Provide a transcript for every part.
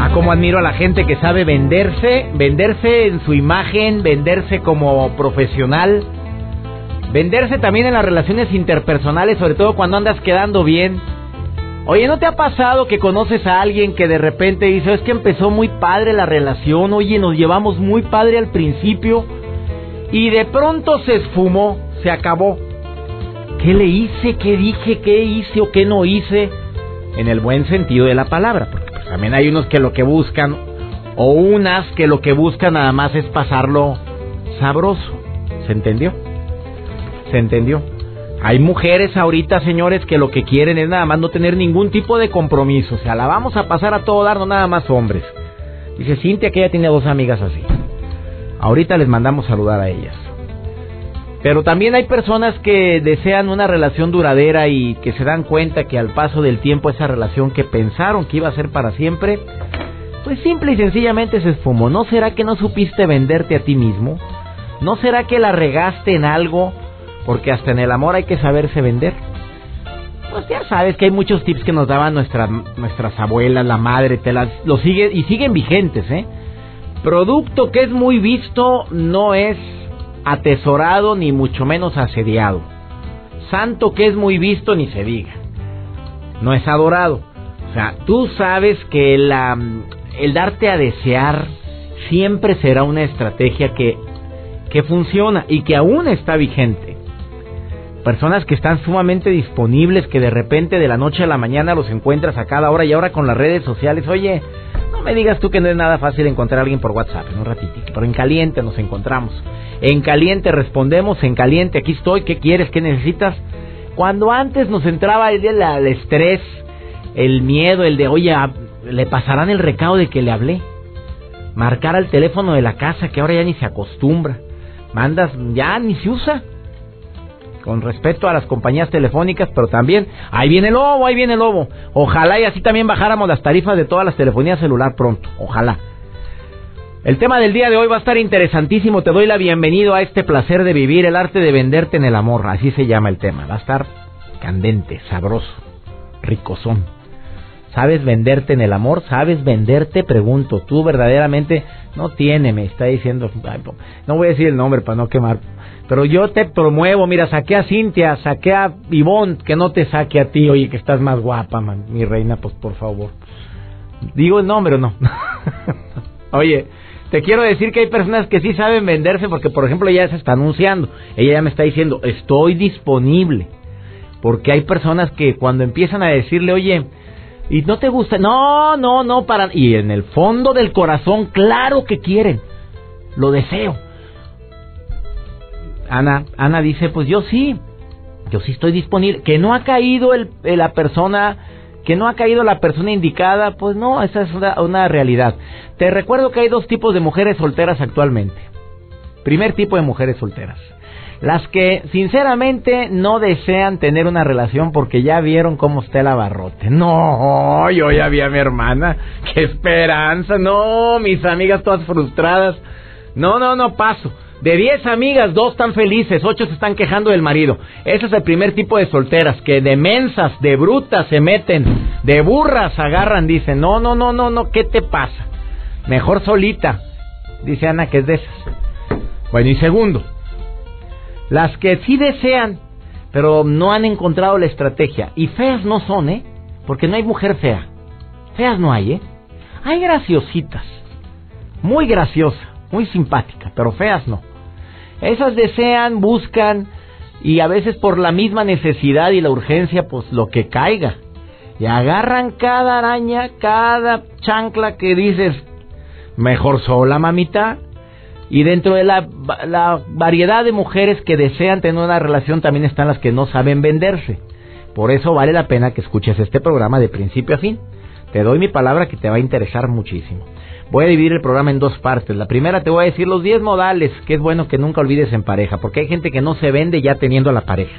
A cómo admiro a la gente que sabe venderse, venderse en su imagen, venderse como profesional, venderse también en las relaciones interpersonales, sobre todo cuando andas quedando bien. Oye, ¿no te ha pasado que conoces a alguien que de repente dice, es que empezó muy padre la relación, oye, nos llevamos muy padre al principio y de pronto se esfumó, se acabó? ¿Qué le hice? ¿Qué dije? ¿Qué hice o qué no hice? En el buen sentido de la palabra, también hay unos que lo que buscan, o unas que lo que buscan nada más es pasarlo sabroso. ¿Se entendió? ¿Se entendió? Hay mujeres ahorita, señores, que lo que quieren es nada más no tener ningún tipo de compromiso. O sea, la vamos a pasar a todo dar, no nada más hombres. Dice Cintia que ella tiene dos amigas así. Ahorita les mandamos saludar a ellas. Pero también hay personas que desean una relación duradera y que se dan cuenta que al paso del tiempo esa relación que pensaron que iba a ser para siempre, pues simple y sencillamente se esfumó. ¿No será que no supiste venderte a ti mismo? ¿No será que la regaste en algo? Porque hasta en el amor hay que saberse vender. Pues ya sabes que hay muchos tips que nos daban nuestras abuelas, la madre, te las lo sigue y siguen vigentes, ¿eh? Producto que es muy visto no es atesorado ni mucho menos asediado. Santo que es muy visto ni se diga. No es adorado. O sea, tú sabes que la, el darte a desear siempre será una estrategia que, que funciona y que aún está vigente. Personas que están sumamente disponibles, que de repente de la noche a la mañana los encuentras a cada hora y ahora con las redes sociales. Oye, me digas tú que no es nada fácil encontrar a alguien por WhatsApp en un ratito, pero en caliente nos encontramos. En caliente respondemos, en caliente aquí estoy, ¿qué quieres? ¿Qué necesitas? Cuando antes nos entraba el, el estrés, el miedo, el de, oye, le pasarán el recado de que le hablé. Marcar al teléfono de la casa, que ahora ya ni se acostumbra. Mandas, ya ni se usa. Con respeto a las compañías telefónicas, pero también, ahí viene el lobo, ahí viene el lobo. Ojalá y así también bajáramos las tarifas de todas las telefonías celular pronto. Ojalá. El tema del día de hoy va a estar interesantísimo. Te doy la bienvenida a este placer de vivir, el arte de venderte en el amor. Así se llama el tema. Va a estar candente, sabroso, ricosón. ¿Sabes venderte en el amor? ¿Sabes venderte? Pregunto. Tú verdaderamente no tiene, me está diciendo. No voy a decir el nombre para no quemar. Pero yo te promuevo. Mira, saqué a Cintia, saqué a Ivonne, que no te saque a ti. Oye, que estás más guapa, man. mi reina, pues por favor. ¿Digo el nombre o no? Oye, te quiero decir que hay personas que sí saben venderse porque, por ejemplo, ella se está anunciando. Ella ya me está diciendo, estoy disponible. Porque hay personas que cuando empiezan a decirle, oye, y no te gusta, no, no, no, para... Y en el fondo del corazón, claro que quieren. Lo deseo. Ana, Ana dice, pues yo sí, yo sí estoy disponible. Que no ha caído el, la persona que no ha caído la persona indicada, pues no, esa es una, realidad. Te recuerdo que hay dos tipos de mujeres solteras actualmente. Primer tipo de mujeres solteras. Las que sinceramente no desean tener una relación porque ya vieron cómo está el abarrote. No, yo ya vi a mi hermana. Qué esperanza. No, mis amigas todas frustradas. No, no, no paso. De 10 amigas, dos están felices, ocho se están quejando del marido. Ese es el primer tipo de solteras, que de mensas, de brutas se meten, de burras agarran, dicen, no, no, no, no, no, ¿qué te pasa? Mejor solita, dice Ana, que es de esas. Bueno, y segundo, las que sí desean, pero no han encontrado la estrategia. Y feas no son, ¿eh? Porque no hay mujer fea. Feas no hay, ¿eh? Hay graciositas, muy graciosa muy simpática, pero feas no. Esas desean, buscan y a veces por la misma necesidad y la urgencia, pues lo que caiga. Y agarran cada araña, cada chancla que dices, mejor sola, mamita. Y dentro de la, la variedad de mujeres que desean tener una relación también están las que no saben venderse. Por eso vale la pena que escuches este programa de principio a fin. Te doy mi palabra que te va a interesar muchísimo. Voy a dividir el programa en dos partes. La primera te voy a decir los 10 modales que es bueno que nunca olvides en pareja, porque hay gente que no se vende ya teniendo a la pareja.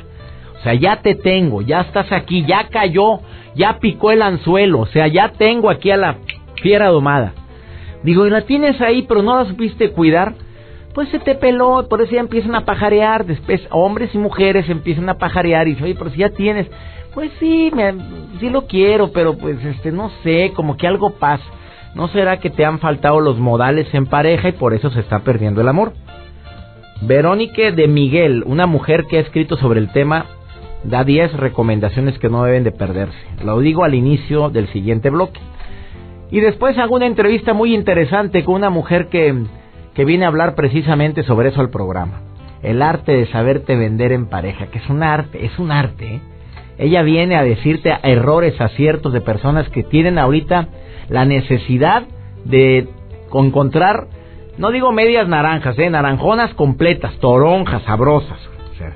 O sea, ya te tengo, ya estás aquí, ya cayó, ya picó el anzuelo, o sea, ya tengo aquí a la fiera domada. Digo, y la tienes ahí, pero no la supiste cuidar, pues se te peló, por eso ya empiezan a pajarear, después hombres y mujeres empiezan a pajarear y dicen, oye, pero si ya tienes, pues sí, me, sí lo quiero, pero pues este, no sé, como que algo pasa. ¿No será que te han faltado los modales en pareja y por eso se está perdiendo el amor? Verónica de Miguel, una mujer que ha escrito sobre el tema, da 10 recomendaciones que no deben de perderse. Lo digo al inicio del siguiente bloque. Y después hago una entrevista muy interesante con una mujer que, que viene a hablar precisamente sobre eso al programa. El arte de saberte vender en pareja, que es un arte, es un arte. ¿eh? Ella viene a decirte errores, aciertos de personas que tienen ahorita la necesidad de encontrar, no digo medias naranjas, ¿eh? naranjonas completas, toronjas, sabrosas. O sea,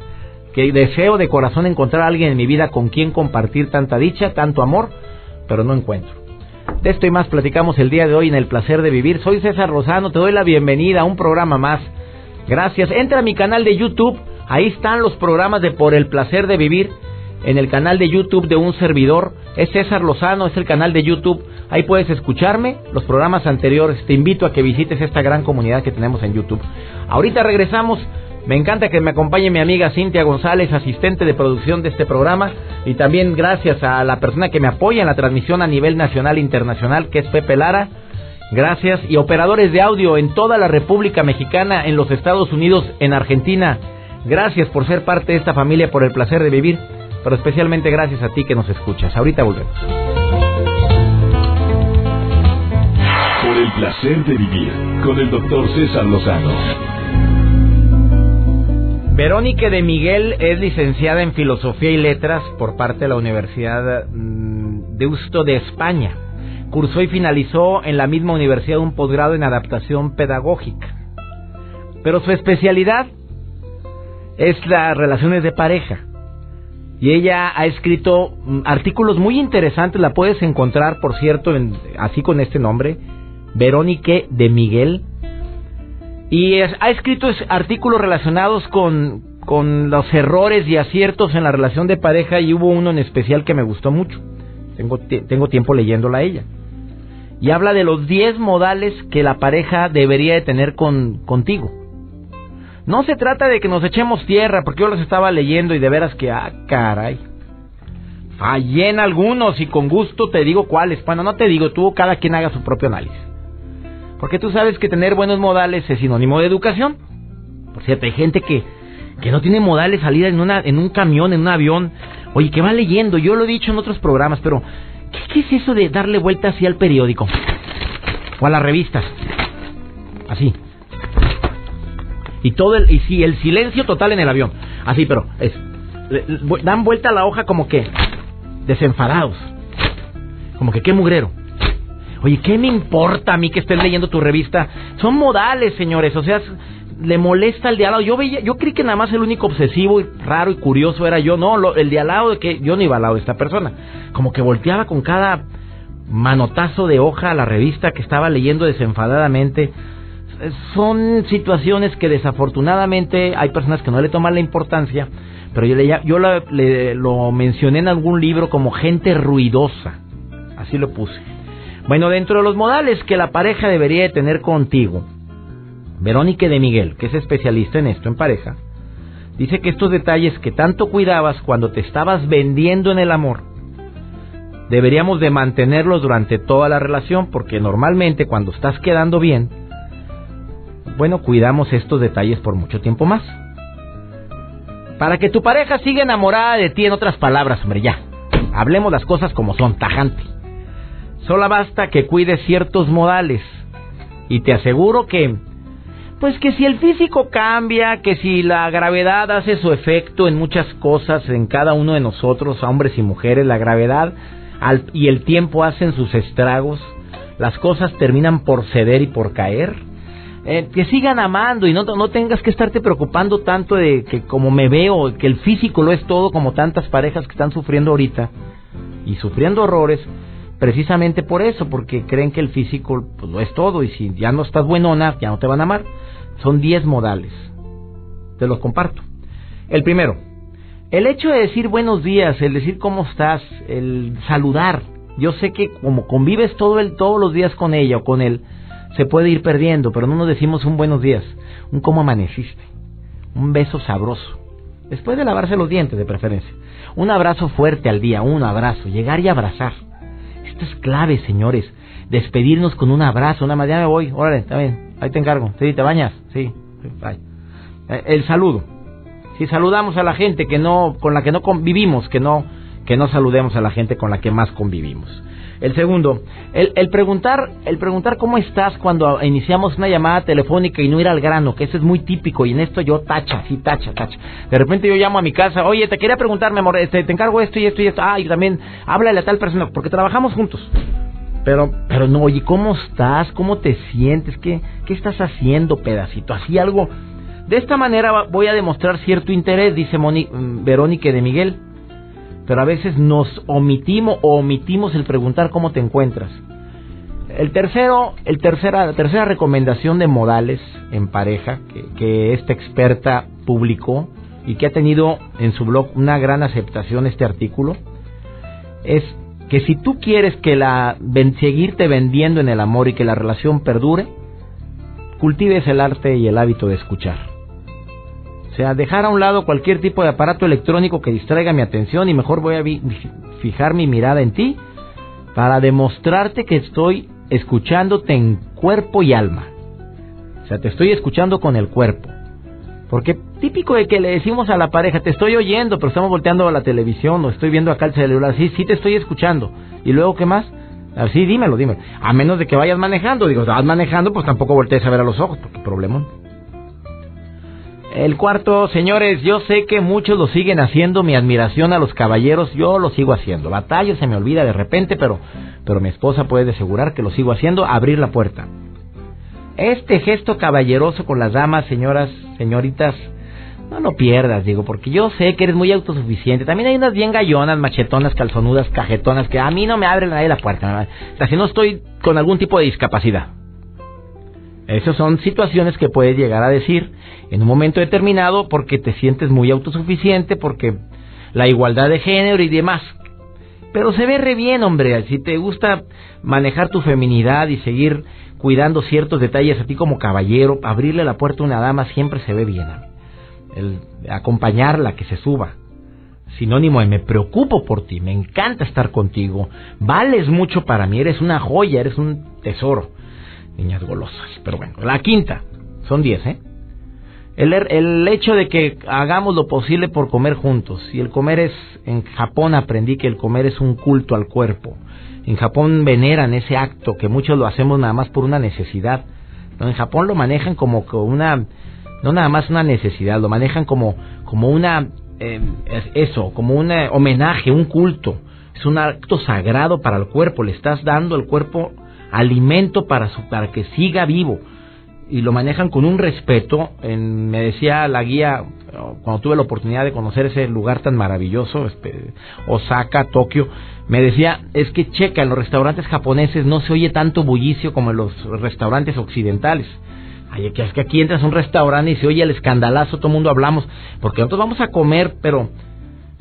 que deseo de corazón encontrar a alguien en mi vida con quien compartir tanta dicha, tanto amor, pero no encuentro. De esto y más platicamos el día de hoy en El Placer de Vivir. Soy César Rosano, te doy la bienvenida a un programa más. Gracias. Entra a mi canal de YouTube, ahí están los programas de Por el Placer de Vivir. En el canal de YouTube de un servidor, es César Lozano, es el canal de YouTube. Ahí puedes escucharme, los programas anteriores. Te invito a que visites esta gran comunidad que tenemos en YouTube. Ahorita regresamos me encanta que me acompañe mi amiga Cintia González, asistente de producción de este programa, y también gracias a la persona que me apoya en la transmisión a nivel nacional e internacional, que es Pepe Lara. Gracias. Y operadores de audio en toda la República Mexicana, en los Estados Unidos, en Argentina. Gracias por ser parte de esta familia, por el placer de vivir, pero especialmente gracias a ti que nos escuchas. Ahorita volvemos. El placer de vivir, con el doctor César Lozano. Verónica de Miguel es licenciada en Filosofía y Letras por parte de la Universidad mm, de Usto de España. Cursó y finalizó en la misma universidad un posgrado en adaptación pedagógica. Pero su especialidad es las relaciones de pareja. Y ella ha escrito mm, artículos muy interesantes, la puedes encontrar, por cierto, así con este nombre, Verónica de Miguel y ha escrito artículos relacionados con, con los errores y aciertos en la relación de pareja y hubo uno en especial que me gustó mucho. Tengo, tengo tiempo leyéndola a ella. Y habla de los 10 modales que la pareja debería de tener con, contigo. No se trata de que nos echemos tierra, porque yo los estaba leyendo y de veras que, ah, caray. Fallé en algunos y con gusto te digo cuáles. Bueno, no te digo, tú cada quien haga su propio análisis. Porque tú sabes que tener buenos modales es sinónimo de educación. Por cierto, hay gente que, que no tiene modales salida en, una, en un camión, en un avión. Oye, que va leyendo. Yo lo he dicho en otros programas, pero ¿qué, es eso de darle vuelta así al periódico? O a las revistas. Así. Y todo el, y sí, el silencio total en el avión. Así, pero es, dan vuelta a la hoja como que desenfadados. Como que qué mugrero. Oye, ¿qué me importa a mí que estés leyendo tu revista? Son modales, señores. O sea, le molesta el de al lado. Yo veía, yo creí que nada más el único obsesivo y raro y curioso era yo. No, el de al lado de que yo no iba al lado de esta persona. Como que volteaba con cada manotazo de hoja a la revista que estaba leyendo desenfadadamente. Son situaciones que desafortunadamente hay personas que no le toman la importancia, pero yo, le, yo lo mencioné en algún libro como gente ruidosa. Así lo puse. Bueno, dentro de los modales que la pareja debería de tener contigo, Verónica de Miguel, que es especialista en esto en pareja, dice que estos detalles que tanto cuidabas cuando te estabas vendiendo en el amor, deberíamos de mantenerlos durante toda la relación, porque normalmente cuando estás quedando bien, bueno, cuidamos estos detalles por mucho tiempo más. Para que tu pareja siga enamorada de ti, en otras palabras, hombre, ya. Hablemos las cosas como son, tajante. Solo basta que cuides ciertos modales. Y te aseguro que, pues que si el físico cambia, que si la gravedad hace su efecto en muchas cosas, en cada uno de nosotros, hombres y mujeres, la gravedad y el tiempo hacen sus estragos, las cosas terminan por ceder y por caer. Eh, que sigan amando y no, no tengas que estarte preocupando tanto de que como me veo, que el físico lo es todo, como tantas parejas que están sufriendo ahorita y sufriendo horrores precisamente por eso, porque creen que el físico pues, lo es todo y si ya no estás buenona, ya no te van a amar. Son 10 modales. Te los comparto. El primero, el hecho de decir buenos días, el decir cómo estás, el saludar. Yo sé que como convives todo el, todos los días con ella o con él, se puede ir perdiendo, pero no nos decimos un buenos días, un cómo amaneciste, un beso sabroso, después de lavarse los dientes de preferencia, un abrazo fuerte al día, un abrazo, llegar y abrazar. Esto es clave, señores, despedirnos con un abrazo, una ya me voy, órale, está bien, ahí te encargo, sí, te bañas, sí. Eh, el saludo, si saludamos a la gente que no, con la que no convivimos, que no, que no saludemos a la gente con la que más convivimos. El segundo, el, preguntar, el preguntar cómo estás cuando iniciamos una llamada telefónica y no ir al grano, que eso es muy típico y en esto yo tacha, sí, tacha, tacha. De repente yo llamo a mi casa, oye, te quería preguntar, mi amor, este, te encargo esto y esto y esto. Ah, y también háblale a tal persona, porque trabajamos juntos. Pero, pero no, oye, ¿cómo estás? ¿Cómo te sientes? ¿Qué, qué estás haciendo, pedacito? Así algo. De esta manera voy a demostrar cierto interés, dice Moni, mm, Verónica de Miguel pero a veces nos omitimos o omitimos el preguntar cómo te encuentras. El tercero, el tercera, la tercera recomendación de modales en pareja que, esta experta publicó y que ha tenido en su blog una gran aceptación este artículo es que si tú quieres que la seguirte vendiendo en el amor y que la relación perdure, cultives el arte y el hábito de escuchar. O sea, dejar a un lado cualquier tipo de aparato electrónico que distraiga mi atención y mejor voy a fijar mi mirada en ti para demostrarte que estoy escuchándote en cuerpo y alma. O sea, te estoy escuchando con el cuerpo. Porque típico de que le decimos a la pareja, te estoy oyendo, pero estamos volteando a la televisión o estoy viendo acá el celular. Sí, sí te estoy escuchando. ¿Y luego qué más? Así, dímelo, dímelo. A menos de que vayas manejando. Digo, vas manejando, pues tampoco voltees a ver a los ojos, porque problema. El cuarto, señores, yo sé que muchos lo siguen haciendo, mi admiración a los caballeros, yo lo sigo haciendo. Batalla se me olvida de repente, pero, pero mi esposa puede asegurar que lo sigo haciendo, abrir la puerta. Este gesto caballeroso con las damas, señoras, señoritas, no lo pierdas, digo, porque yo sé que eres muy autosuficiente. También hay unas bien gallonas, machetonas, calzonudas, cajetonas, que a mí no me abren nadie la puerta. O sea, si no estoy con algún tipo de discapacidad. Esas son situaciones que puedes llegar a decir en un momento determinado porque te sientes muy autosuficiente, porque la igualdad de género y demás. Pero se ve re bien, hombre, si te gusta manejar tu feminidad y seguir cuidando ciertos detalles a ti como caballero, abrirle la puerta a una dama siempre se ve bien. El acompañarla, que se suba. Sinónimo de me preocupo por ti, me encanta estar contigo, vales mucho para mí, eres una joya, eres un tesoro. Niñas golosas. Pero bueno, la quinta, son diez, ¿eh? El, el, hecho de que hagamos lo posible por comer juntos. Y el comer es, en Japón aprendí que el comer es un culto al cuerpo. En Japón veneran ese acto que muchos lo hacemos nada más por una necesidad. En Japón lo manejan como una, no nada más una necesidad, lo manejan como, como una, eh, eso, como un homenaje, un culto. Es un acto sagrado para el cuerpo. Le estás dando al cuerpo alimento para, su, para que siga vivo y lo manejan con un respeto. En, me decía la guía, cuando tuve la oportunidad de conocer ese lugar tan maravilloso, este, Osaka, Tokio, me decía, es que checa, en los restaurantes japoneses no se oye tanto bullicio como en los restaurantes occidentales. Ay, es que aquí entras un restaurante y se oye el escandalazo, todo el mundo hablamos, porque nosotros vamos a comer, pero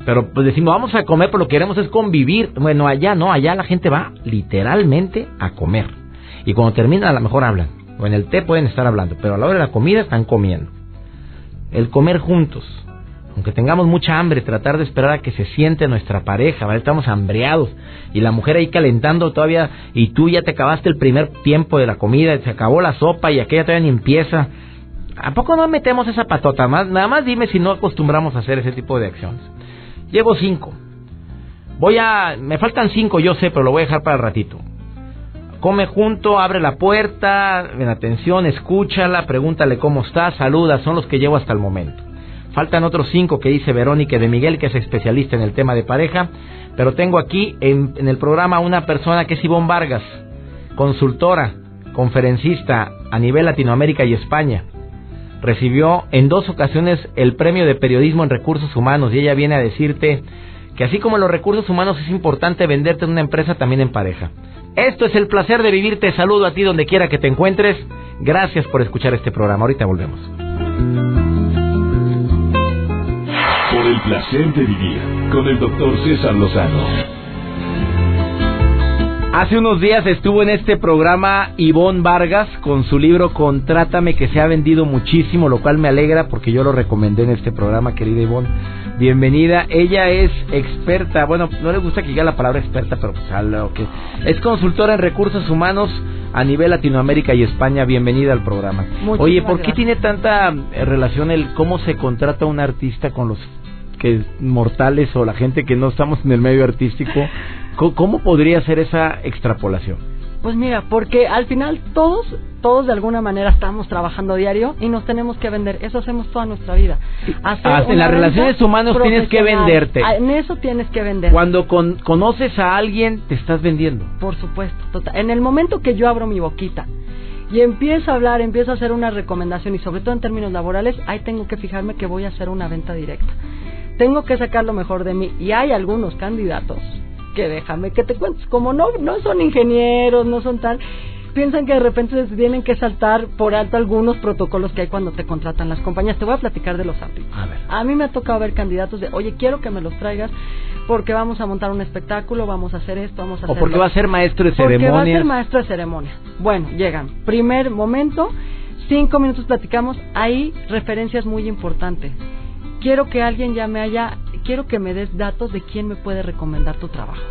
pero pues decimos, vamos a comer, pero lo que queremos es convivir. Bueno, allá no, allá la gente va literalmente a comer. Y cuando termina a lo mejor hablan o en el té pueden estar hablando, pero a la hora de la comida están comiendo. El comer juntos, aunque tengamos mucha hambre, tratar de esperar a que se siente nuestra pareja, ¿vale? estamos hambreados y la mujer ahí calentando todavía y tú ya te acabaste el primer tiempo de la comida, se acabó la sopa y aquella todavía ni empieza. ¿A poco no metemos esa patota? Nada más dime si no acostumbramos a hacer ese tipo de acciones. Llevo cinco. Voy a... Me faltan cinco, yo sé, pero lo voy a dejar para el ratito. Come junto, abre la puerta, en atención, escúchala, pregúntale cómo está, saluda, son los que llevo hasta el momento. Faltan otros cinco que dice Verónica de Miguel, que es especialista en el tema de pareja, pero tengo aquí en, en el programa una persona que es Ivonne Vargas, consultora, conferencista a nivel Latinoamérica y España. Recibió en dos ocasiones el premio de periodismo en recursos humanos y ella viene a decirte que así como los recursos humanos es importante venderte en una empresa, también en pareja. Esto es el placer de vivir. Te saludo a ti donde quiera que te encuentres. Gracias por escuchar este programa. Ahorita volvemos. Por el placer de vivir con el doctor César Lozano. Hace unos días estuvo en este programa Ivonne Vargas con su libro Contrátame que se ha vendido muchísimo, lo cual me alegra porque yo lo recomendé en este programa, querida Ivonne. Bienvenida. Ella es experta, bueno, no le gusta que diga la palabra experta, pero pues que es consultora en recursos humanos a nivel Latinoamérica y España. Bienvenida al programa. Oye, ¿por qué tiene tanta eh, relación el cómo se contrata un artista con los que mortales o la gente que no estamos en el medio artístico? ¿Cómo podría ser esa extrapolación? Pues mira, porque al final todos, todos de alguna manera estamos trabajando diario y nos tenemos que vender. Eso hacemos toda nuestra vida. Ah, en las relaciones humanas tienes que venderte. Ah, en eso tienes que vender. Cuando conoces a alguien, te estás vendiendo. Por supuesto. Total. En el momento que yo abro mi boquita y empiezo a hablar, empiezo a hacer una recomendación y sobre todo en términos laborales, ahí tengo que fijarme que voy a hacer una venta directa. Tengo que sacar lo mejor de mí y hay algunos candidatos que déjame que te cuentes, como no, no son ingenieros, no son tal, piensan que de repente tienen que saltar por alto algunos protocolos que hay cuando te contratan las compañías. Te voy a platicar de los ámbitos. A, mí me ha tocado ver candidatos de, oye, quiero que me los traigas porque vamos a montar un espectáculo, vamos a hacer esto, vamos a hacer... O porque va a ser maestro de ceremonia. Porque va a ser maestro de ceremonia. Bueno, llegan. Primer momento, cinco minutos platicamos, hay referencias muy importantes. Quiero que alguien ya me haya quiero que me des datos de quién me puede recomendar tu trabajo.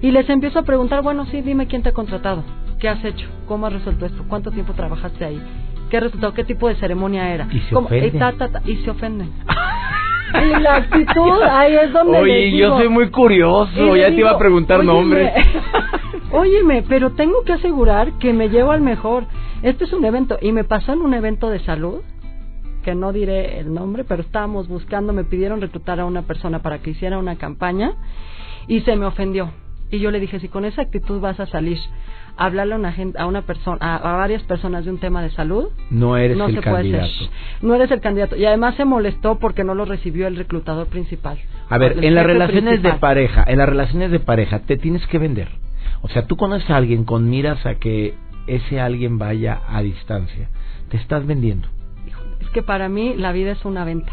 Y les empiezo a preguntar, bueno, sí, dime quién te ha contratado, qué has hecho, cómo has resuelto esto, cuánto tiempo trabajaste ahí, qué resultado, qué tipo de ceremonia era. Y se ofenden. Y, se ofenden. y la actitud, ahí es donde Oye, yo soy muy curioso, ya te iba a preguntar nombres. Óyeme, pero tengo que asegurar que me llevo al mejor. Este es un evento, y me pasó en un evento de salud, que no diré el nombre, pero estábamos buscando, me pidieron reclutar a una persona para que hiciera una campaña y se me ofendió. Y yo le dije, si con esa actitud vas a salir a hablarle a una, gente, a una persona, a, varias personas de un tema de salud, no eres el candidato. No eres el candidato. Y además se molestó porque no lo recibió el reclutador principal. A ver, en las relaciones de pareja, en las relaciones de pareja, te tienes que vender. O sea, tú conoces a alguien con miras a que ese alguien vaya a distancia. Te estás vendiendo que para mí la vida es una venta.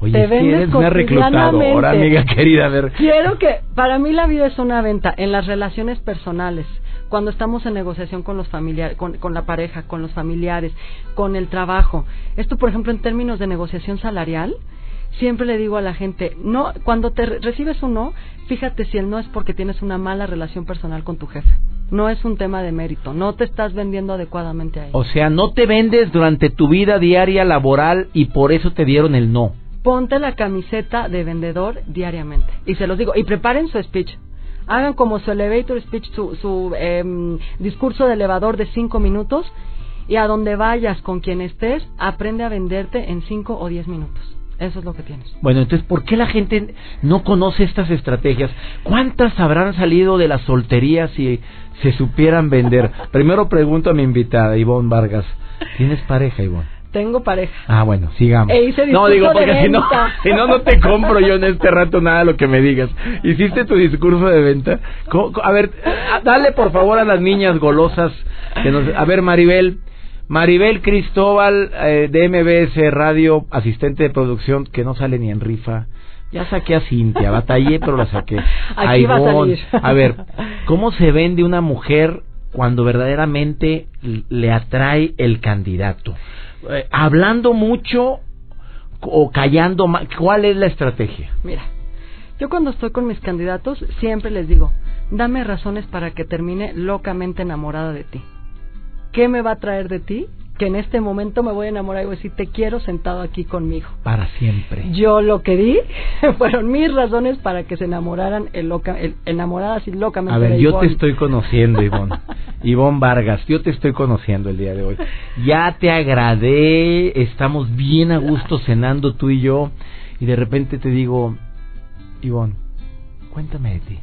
Oye, te vendes una reclutadora, amiga querida. A ver. Quiero que, para mí la vida es una venta en las relaciones personales, cuando estamos en negociación con los familiares, con, con, la pareja, con los familiares, con el trabajo. Esto, por ejemplo, en términos de negociación salarial, siempre le digo a la gente, no, cuando te recibes un no, fíjate si el no es porque tienes una mala relación personal con tu jefe. No es un tema de mérito, no te estás vendiendo adecuadamente a él. O sea, no te vendes durante tu vida diaria laboral y por eso te dieron el no. Ponte la camiseta de vendedor diariamente. Y se los digo, y preparen su speech. Hagan como su elevator speech, su, su em, discurso de elevador de cinco minutos y a donde vayas con quien estés, aprende a venderte en cinco o diez minutos. Eso es lo que tienes. Bueno, entonces, ¿por qué la gente no conoce estas estrategias? ¿Cuántas habrán salido de las solterías si se supieran vender? Primero pregunto a mi invitada, Ivonne Vargas. ¿Tienes pareja, Ivonne? Tengo pareja. Ah, bueno, sigamos. E no, digo, porque si no, si no, no te compro yo en este rato nada de lo que me digas. ¿Hiciste tu discurso de venta? A ver, dale por favor a las niñas golosas. Que nos... A ver, Maribel, Maribel Cristóbal eh, de MBS Radio, asistente de producción, que no sale ni en rifa. Ya saqué a Cintia, batallé, pero la saqué. Aquí va a, salir. a ver, ¿cómo se vende una mujer cuando verdaderamente le atrae el candidato? Eh, ¿Hablando mucho o callando ¿Cuál es la estrategia? Mira, yo cuando estoy con mis candidatos siempre les digo, dame razones para que termine locamente enamorada de ti. ¿Qué me va a traer de ti? Que en este momento me voy a enamorar y voy a decir, te quiero sentado aquí conmigo. Para siempre. Yo lo que di fueron mis razones para que se enamoraran el loca, el, enamoradas y locamente. A ver, yo te estoy conociendo, Ivonne. Ivonne Vargas, yo te estoy conociendo el día de hoy. Ya te agradé, estamos bien a gusto cenando tú y yo, y de repente te digo, Ivonne, cuéntame de ti.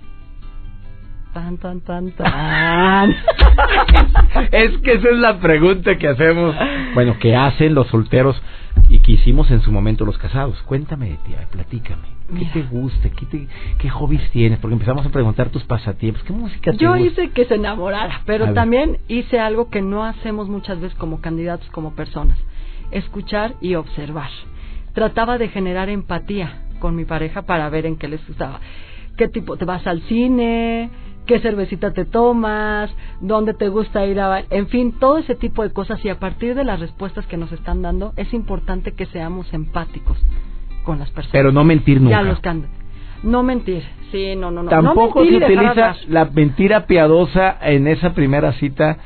Tan, tan, tan, tan. es que esa es la pregunta que hacemos, bueno, que hacen los solteros y que hicimos en su momento los casados. Cuéntame, tía, platícame. ¿Qué te gusta? ¿Qué, te, ¿Qué hobbies tienes? Porque empezamos a preguntar tus pasatiempos. ¿Qué música te Yo hice que se enamorara, pero también hice algo que no hacemos muchas veces como candidatos, como personas. Escuchar y observar. Trataba de generar empatía con mi pareja para ver en qué les gustaba. ¿Qué tipo? ¿Te vas al cine? Qué cervecita te tomas, dónde te gusta ir a... En fin, todo ese tipo de cosas y a partir de las respuestas que nos están dando es importante que seamos empáticos con las personas. Pero no mentir nunca. Ya los can... No mentir, sí, no, no, no. Tampoco no se utiliza la mentira piadosa en esa primera cita.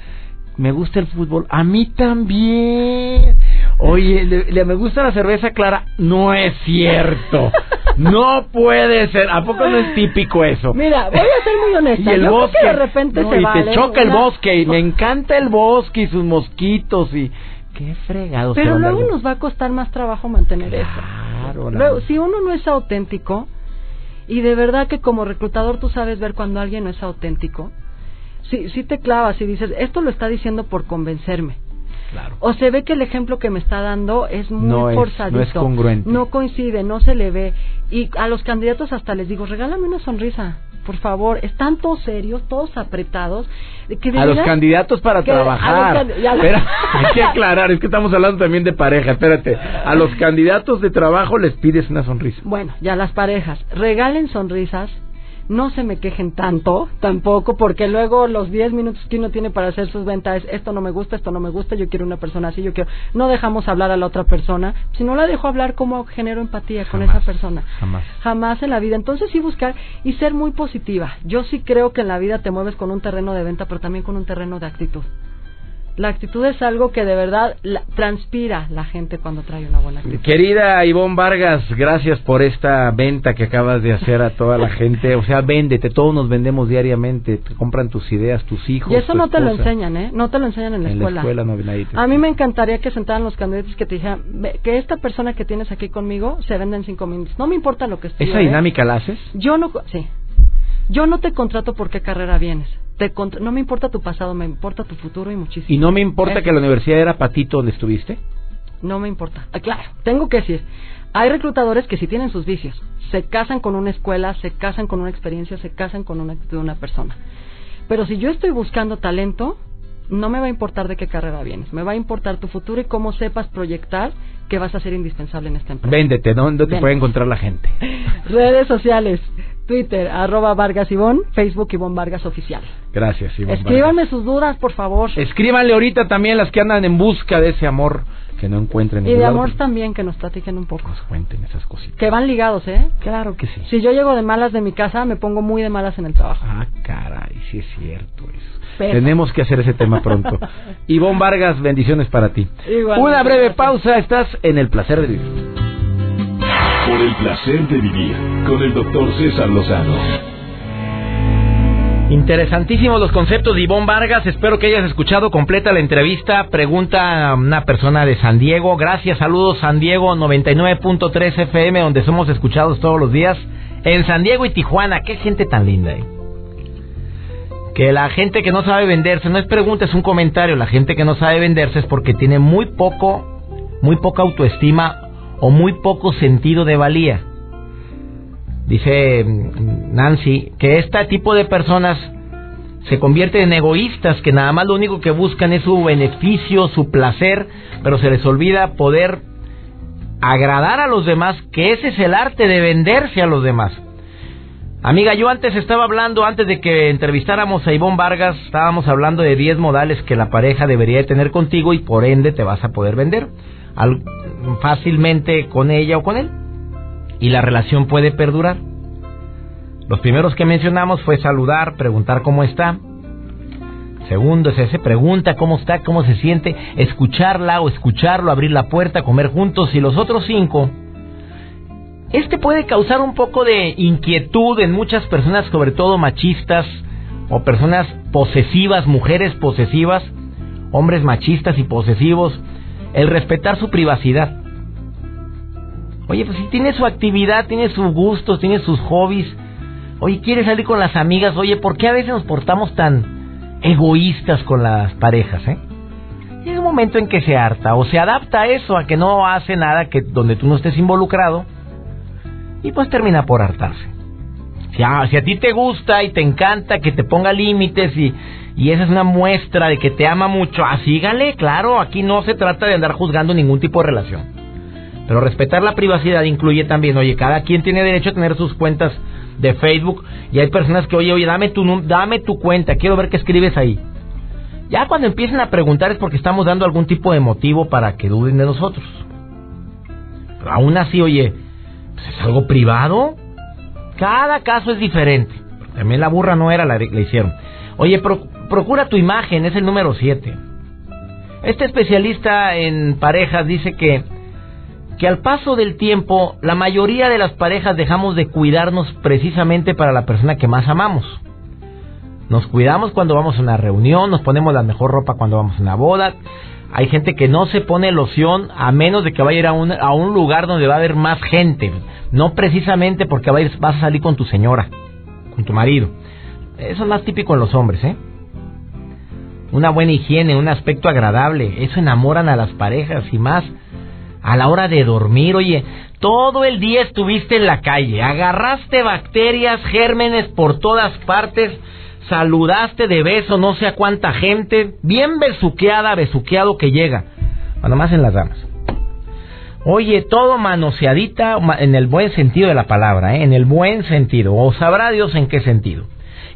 Me gusta el fútbol. A mí también. Oye, le, me gusta la cerveza clara. No es cierto. No puede ser. ¿A poco no es típico eso? Mira, voy a ser muy honesta. Y el bosque. de repente se y te choca el bosque. Y me encanta el bosque y sus mosquitos y. Qué fregado. Pero luego nos va a costar más trabajo mantener eso. Luego, si uno no es auténtico, y de verdad que como reclutador tú sabes ver cuando alguien no es auténtico, si, si te clavas y dices, esto lo está diciendo por convencerme o se ve que el ejemplo que me está dando es muy no forzadito. no es congruente. No coincide, no se le ve. Y a los candidatos hasta les digo, regálame una sonrisa por favor, están todos serios, todos apretados. Que a los candidatos para trabajar. hay que aclarar, es que estamos hablando también de pareja, espérate. A los candidatos de trabajo les pides una sonrisa. Bueno, ya las parejas, regalen sonrisas no se me quejen tanto, tampoco, porque luego los 10 minutos que uno tiene para hacer sus ventas es esto no me gusta, esto no me gusta, yo quiero una persona así, yo quiero. No dejamos hablar a la otra persona. Si no la dejo hablar, ¿cómo genero empatía con esa persona? Jamás. Jamás en la vida. Entonces sí buscar y ser muy positiva. Yo sí creo que en la vida te mueves con un terreno de venta, pero también con un terreno de actitud. La actitud es algo que de verdad transpira la gente cuando trae una buena actitud. Querida Ivonne Vargas, gracias por esta venta que acabas de hacer a toda la gente. O sea, véndete, todos nos vendemos diariamente, te compran tus ideas, tus hijos. Y eso no te lo enseñan, ¿eh? No te lo enseñan en la escuela. La escuela no, a mí me encantaría que sentaran los candidatos que te dijeran que esta persona que tienes aquí conmigo se venda en cinco minutos. No me importa lo que esté. ¿Esa dinámica la haces? Yo no, sí. Yo no te contrato por qué carrera vienes no me importa tu pasado, me importa tu futuro y muchísimo. ¿Y no me importa que la universidad era patito donde estuviste? No me importa. Ah, claro, tengo que decir, hay reclutadores que si tienen sus vicios, se casan con una escuela, se casan con una experiencia, se casan con una actitud de una persona. Pero si yo estoy buscando talento, no me va a importar de qué carrera vienes, me va a importar tu futuro y cómo sepas proyectar que vas a ser indispensable en esta empresa. Véndete, ¿dónde te puede encontrar la gente? Redes sociales, Twitter, arroba Vargas Ivón, Facebook Ivón Vargas Oficial. Gracias, Ivón Escríbanme sus dudas, por favor. Escríbanle ahorita también las que andan en busca de ese amor que no encuentren. Y de amor también, que nos platiquen un poco. Nos cuenten esas cositas. Que van ligados, ¿eh? Claro que sí. Si yo llego de malas de mi casa, me pongo muy de malas en el trabajo. Ah, caray, sí es cierto eso. Tenemos que hacer ese tema pronto. Ivonne Vargas, bendiciones para ti. Una breve pausa, estás en el placer de vivir. Por el placer de vivir, con el doctor César Lozano. Interesantísimos los conceptos de Ivonne Vargas. Espero que hayas escuchado completa la entrevista. Pregunta a una persona de San Diego. Gracias, saludos San Diego 99.3 FM, donde somos escuchados todos los días. En San Diego y Tijuana. Qué gente tan linda. ¿eh? Que la gente que no sabe venderse, no es pregunta, es un comentario. La gente que no sabe venderse es porque tiene muy poco, muy poca autoestima o muy poco sentido de valía dice mm, Nancy, que este tipo de personas se convierten en egoístas, que nada más lo único que buscan es su beneficio, su placer, pero se les olvida poder agradar a los demás, que ese es el arte de venderse a los demás. Amiga, yo antes estaba hablando, antes de que entrevistáramos a Ivonne Vargas, estábamos hablando de 10 modales que la pareja debería tener contigo y por ende te vas a poder vender fácilmente con ella o con él y la relación puede perdurar. Los primeros que mencionamos fue saludar, preguntar cómo está. Segundo es ese, pregunta cómo está, cómo se siente, escucharla o escucharlo, abrir la puerta, comer juntos. Y los otros cinco, este puede causar un poco de inquietud en muchas personas, sobre todo machistas o personas posesivas, mujeres posesivas, hombres machistas y posesivos, el respetar su privacidad. Oye, pues si tiene su actividad, tiene sus gustos, tiene sus hobbies. Oye, quiere salir con las amigas. Oye, ¿por qué a veces nos portamos tan egoístas con las parejas, eh? Llega un momento en que se harta o se adapta a eso, a que no hace nada que donde tú no estés involucrado y pues termina por hartarse. Si a, ti te gusta y te encanta que te ponga límites y, y esa es una muestra de que te ama mucho, asígale, claro, aquí no se trata de andar juzgando ningún tipo de relación. Pero respetar la privacidad incluye también, oye, cada quien tiene derecho a tener sus cuentas de Facebook y hay personas que, oye, oye, dame tu, dame tu cuenta, quiero ver qué escribes ahí. Ya cuando empiecen a preguntar es porque estamos dando algún tipo de motivo para que duden de nosotros. Pero aún así, oye, pues es algo privado. Cada caso es diferente. También la burra no era la que le hicieron. Oye, procura tu imagen, es el número 7. Este especialista en parejas dice que que al paso del tiempo la mayoría de las parejas dejamos de cuidarnos precisamente para la persona que más amamos. Nos cuidamos cuando vamos a una reunión, nos ponemos la mejor ropa cuando vamos a una boda. Hay gente que no se pone loción a menos de que vaya a ir a un, a un lugar donde va a haber más gente. No precisamente porque vas a salir con tu señora, con tu marido. Eso es más típico en los hombres, ¿eh? Una buena higiene, un aspecto agradable, eso enamoran a las parejas y más a la hora de dormir. Oye, todo el día estuviste en la calle, agarraste bacterias, gérmenes por todas partes, saludaste de beso no sé a cuánta gente, bien besuqueada, besuqueado que llega. Bueno, más en las damas. Oye, todo manoseadita en el buen sentido de la palabra, ¿eh? en el buen sentido, o sabrá Dios en qué sentido.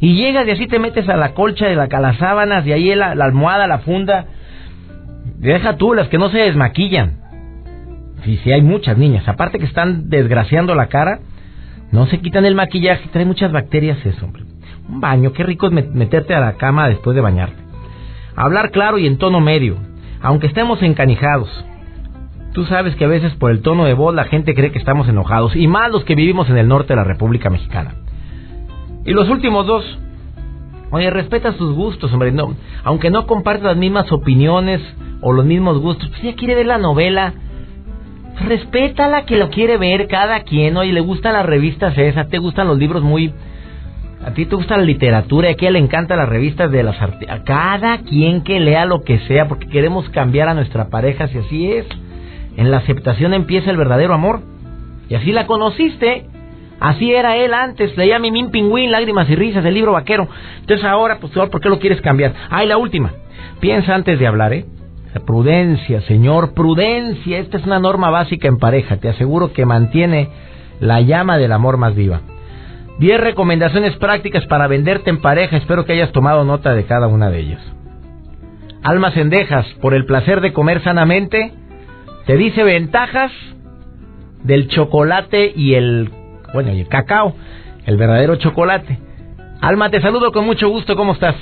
Y llegas y así te metes a la colcha de la, a las sábanas, de ahí la almohada, la funda. Deja tú las que no se desmaquillan. Sí, sí, hay muchas niñas. Aparte que están desgraciando la cara, no se quitan el maquillaje, trae muchas bacterias eso, hombre. Un baño, qué rico es meterte a la cama después de bañarte. Hablar claro y en tono medio, aunque estemos encanijados. Tú sabes que a veces por el tono de voz la gente cree que estamos enojados, y más los que vivimos en el norte de la República Mexicana. Y los últimos dos, oye, respeta sus gustos, hombre, no, aunque no compartas las mismas opiniones o los mismos gustos, pues ella quiere ver la novela, respétala que lo quiere ver cada quien, oye, le gustan las revistas esas, te gustan los libros muy... A ti te gusta la literatura, y a le encantan las revistas de las artistas. Cada quien que lea lo que sea, porque queremos cambiar a nuestra pareja, si así es. En la aceptación empieza el verdadero amor. Y así la conociste. Así era él antes. Leía Mimín Pingüín, Lágrimas y Risas, el libro vaquero. Entonces ahora, pues, ¿por qué lo quieres cambiar? Ah, y la última. Piensa antes de hablar, ¿eh? Prudencia, señor, prudencia. Esta es una norma básica en pareja. Te aseguro que mantiene la llama del amor más viva. Diez recomendaciones prácticas para venderte en pareja. Espero que hayas tomado nota de cada una de ellas. Almas endejas, por el placer de comer sanamente, te dice ventajas del chocolate y el, bueno, y el cacao, el verdadero chocolate. Alma, te saludo con mucho gusto. ¿Cómo estás?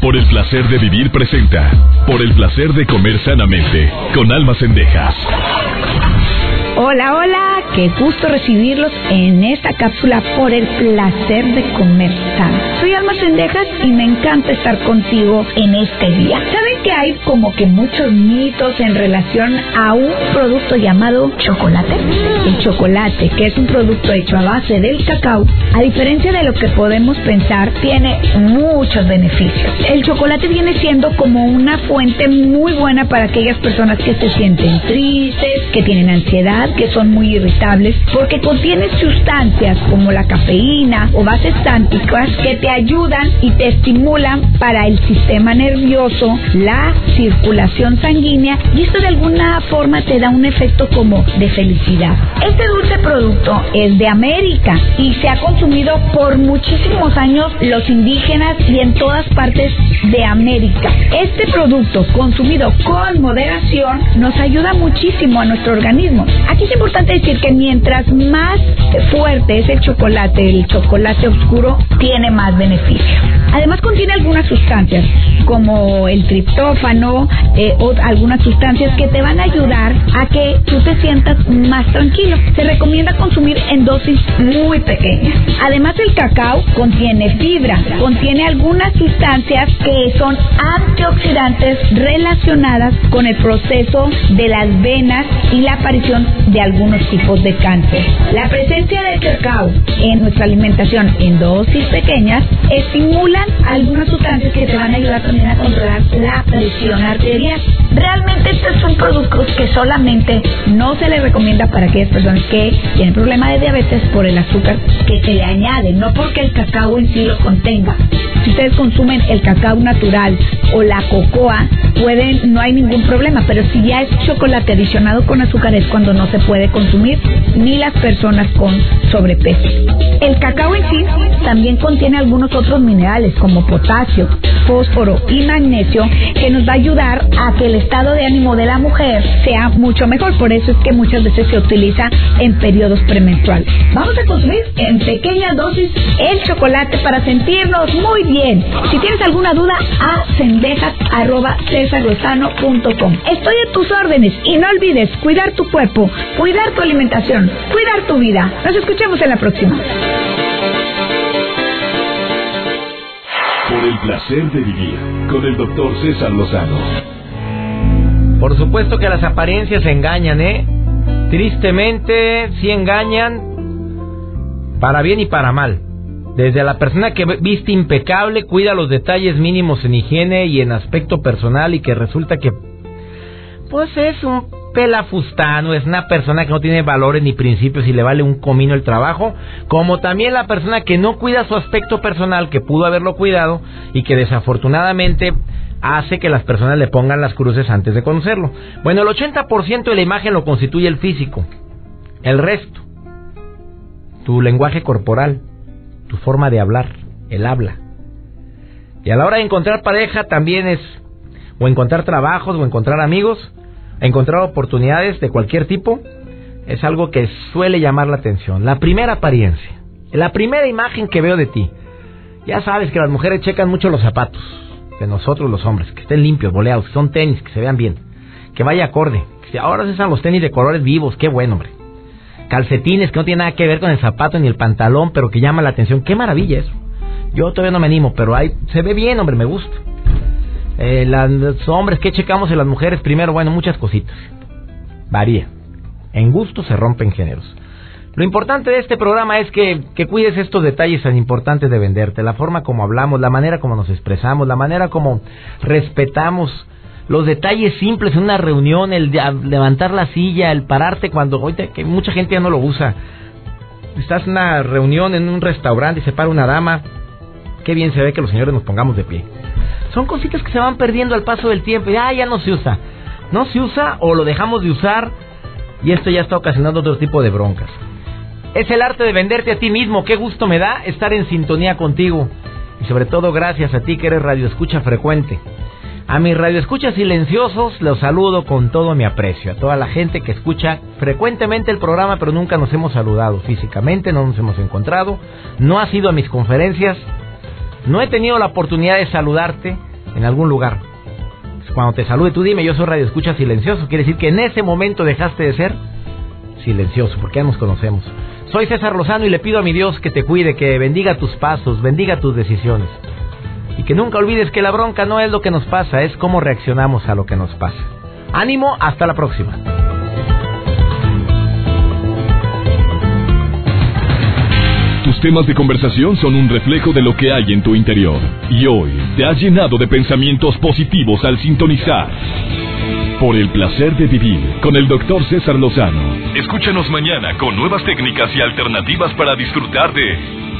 Por el placer de vivir presenta. Por el placer de comer sanamente. Con almas cendejas. Hola, hola, qué gusto recibirlos en esta cápsula por el placer de comer sano. Soy Alma Sendejas y me encanta estar contigo en este día. ¿Saben que hay como que muchos mitos en relación a un producto llamado chocolate? El chocolate, que es un producto hecho a base del cacao, a diferencia de lo que podemos pensar, tiene muchos beneficios. El chocolate viene siendo como una fuente muy buena para aquellas personas que se sienten tristes, que tienen ansiedad, que son muy irritables porque contiene sustancias como la cafeína o bases tánticas que te ayudan y te estimulan para el sistema nervioso, la circulación sanguínea y esto de alguna forma te da un efecto como de felicidad. Este dulce producto es de América y se ha consumido por muchísimos años los indígenas y en todas partes de América. Este producto consumido con moderación nos ayuda muchísimo a nuestro organismo. Aquí es importante decir que mientras más fuerte es el chocolate, el chocolate oscuro, tiene más beneficio. Además contiene algunas sustancias como el triptófano eh, o algunas sustancias que te van a ayudar a que tú te sientas más tranquilo. Se recomienda consumir en dosis muy pequeñas. Además el cacao contiene fibra, contiene algunas sustancias que son antioxidantes relacionadas con el proceso de las venas y la aparición de algunos tipos de cáncer. La presencia del cacao en nuestra alimentación en dosis pequeñas estimulan algunas sustancias que te van a ayudar también a controlar la presión arterial. Realmente este un producto que solamente no se le recomienda para aquellas personas que tienen problema de diabetes por el azúcar que se le añade, no porque el cacao en sí lo contenga. Si ustedes consumen el cacao natural o la cocoa, pueden, no hay ningún problema, pero si ya es chocolate adicionado con azúcar es cuando no se puede consumir ni las personas con sobrepeso. El cacao en sí también contiene algunos otros minerales como potasio, fósforo y magnesio que nos va a ayudar a que el estado de ánimo de la mujer sea mucho mejor. Por eso es que muchas veces se utiliza en periodos premenstruales. Vamos a consumir en pequeña dosis el chocolate para sentirnos muy bien. Si tienes alguna duda, a cendejas.com. Estoy a tus órdenes y no olvides cuidar tu cuerpo, cuidar tu alimentación, cuidar tu vida. Nos escuchemos en la próxima. Por el placer de vivir con el doctor César Lozano. Por supuesto que las apariencias engañan, ¿eh? Tristemente, sí engañan para bien y para mal. Desde la persona que viste impecable, cuida los detalles mínimos en higiene y en aspecto personal y que resulta que pues es un pelafustano, es una persona que no tiene valores ni principios y le vale un comino el trabajo, como también la persona que no cuida su aspecto personal, que pudo haberlo cuidado y que desafortunadamente hace que las personas le pongan las cruces antes de conocerlo. Bueno, el 80% de la imagen lo constituye el físico, el resto, tu lenguaje corporal, tu forma de hablar, el habla. Y a la hora de encontrar pareja también es, o encontrar trabajos, o encontrar amigos, encontrar oportunidades de cualquier tipo, es algo que suele llamar la atención. La primera apariencia, la primera imagen que veo de ti. Ya sabes que las mujeres checan mucho los zapatos de nosotros los hombres, que estén limpios, boleados, que son tenis, que se vean bien, que vaya acorde. Que ahora se usan los tenis de colores vivos, qué bueno, hombre calcetines que no tienen nada que ver con el zapato ni el pantalón, pero que llama la atención. Qué maravilla eso. Yo todavía no me animo, pero hay, se ve bien, hombre, me gusta. Eh, los hombres, ¿qué checamos en las mujeres? Primero, bueno, muchas cositas. Varía. En gusto se rompen géneros. Lo importante de este programa es que, que, cuides estos detalles tan importantes de venderte, la forma como hablamos, la manera como nos expresamos, la manera como respetamos los detalles simples en una reunión, el levantar la silla, el pararte cuando, oye, que mucha gente ya no lo usa. Estás en una reunión en un restaurante y se para una dama, qué bien se ve que los señores nos pongamos de pie. Son cositas que se van perdiendo al paso del tiempo y ah, ya no se usa. No se usa o lo dejamos de usar y esto ya está ocasionando otro tipo de broncas. Es el arte de venderte a ti mismo. Qué gusto me da estar en sintonía contigo. Y sobre todo gracias a ti que eres radio escucha frecuente. A mis radioescuchas silenciosos los saludo con todo mi aprecio. A toda la gente que escucha frecuentemente el programa, pero nunca nos hemos saludado físicamente, no nos hemos encontrado, no ha sido a mis conferencias, no he tenido la oportunidad de saludarte en algún lugar. Cuando te salude tú dime, yo soy radioescucha silencioso, quiere decir que en ese momento dejaste de ser silencioso, porque ya nos conocemos. Soy César Lozano y le pido a mi Dios que te cuide, que bendiga tus pasos, bendiga tus decisiones. Y que nunca olvides que la bronca no es lo que nos pasa, es cómo reaccionamos a lo que nos pasa. Ánimo, hasta la próxima. Tus temas de conversación son un reflejo de lo que hay en tu interior. Y hoy te has llenado de pensamientos positivos al sintonizar. Por el placer de vivir con el doctor César Lozano. Escúchanos mañana con nuevas técnicas y alternativas para disfrutar de